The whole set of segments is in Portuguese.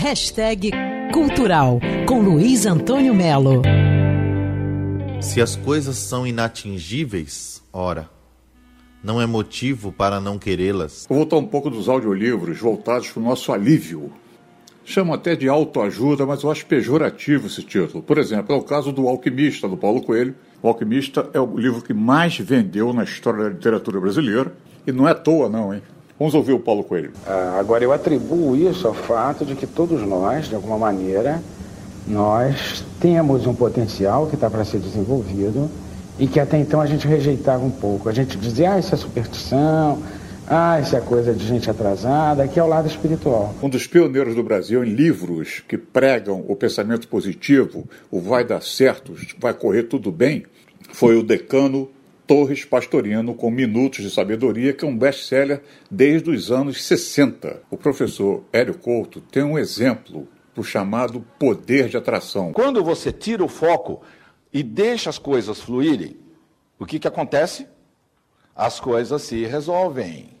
Hashtag Cultural com Luiz Antônio Melo. Se as coisas são inatingíveis, ora, não é motivo para não querê-las. Vou voltar um pouco dos audiolivros voltados para o nosso alívio. Chamo até de autoajuda, mas eu acho pejorativo esse título. Por exemplo, é o caso do Alquimista, do Paulo Coelho. O Alquimista é o livro que mais vendeu na história da literatura brasileira. E não é à toa, não, hein? Vamos ouvir o Paulo Coelho. Ah, agora, eu atribuo isso ao fato de que todos nós, de alguma maneira, nós temos um potencial que está para ser desenvolvido e que até então a gente rejeitava um pouco. A gente dizia, ah, isso é superstição, ah, isso é coisa de gente atrasada, que é o lado espiritual. Um dos pioneiros do Brasil em livros que pregam o pensamento positivo, o vai dar certo, vai correr tudo bem, foi o decano Torres Pastorino com Minutos de Sabedoria, que é um best-seller desde os anos 60. O professor Hélio Couto tem um exemplo para o chamado poder de atração. Quando você tira o foco e deixa as coisas fluírem, o que, que acontece? As coisas se resolvem.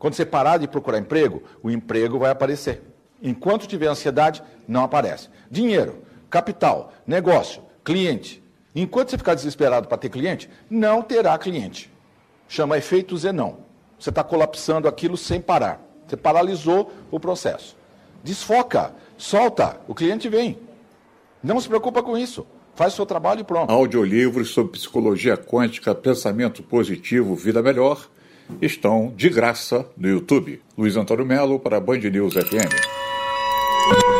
Quando você parar de procurar emprego, o emprego vai aparecer. Enquanto tiver ansiedade, não aparece. Dinheiro, capital, negócio, cliente. Enquanto você ficar desesperado para ter cliente, não terá cliente. Chama efeito Zenão. Você está colapsando aquilo sem parar. Você paralisou o processo. Desfoca, solta, o cliente vem. Não se preocupa com isso. Faz seu trabalho e pronto. Audiolivros sobre psicologia quântica, pensamento positivo, vida melhor estão de graça no YouTube. Luiz Antônio Melo para Band News FM.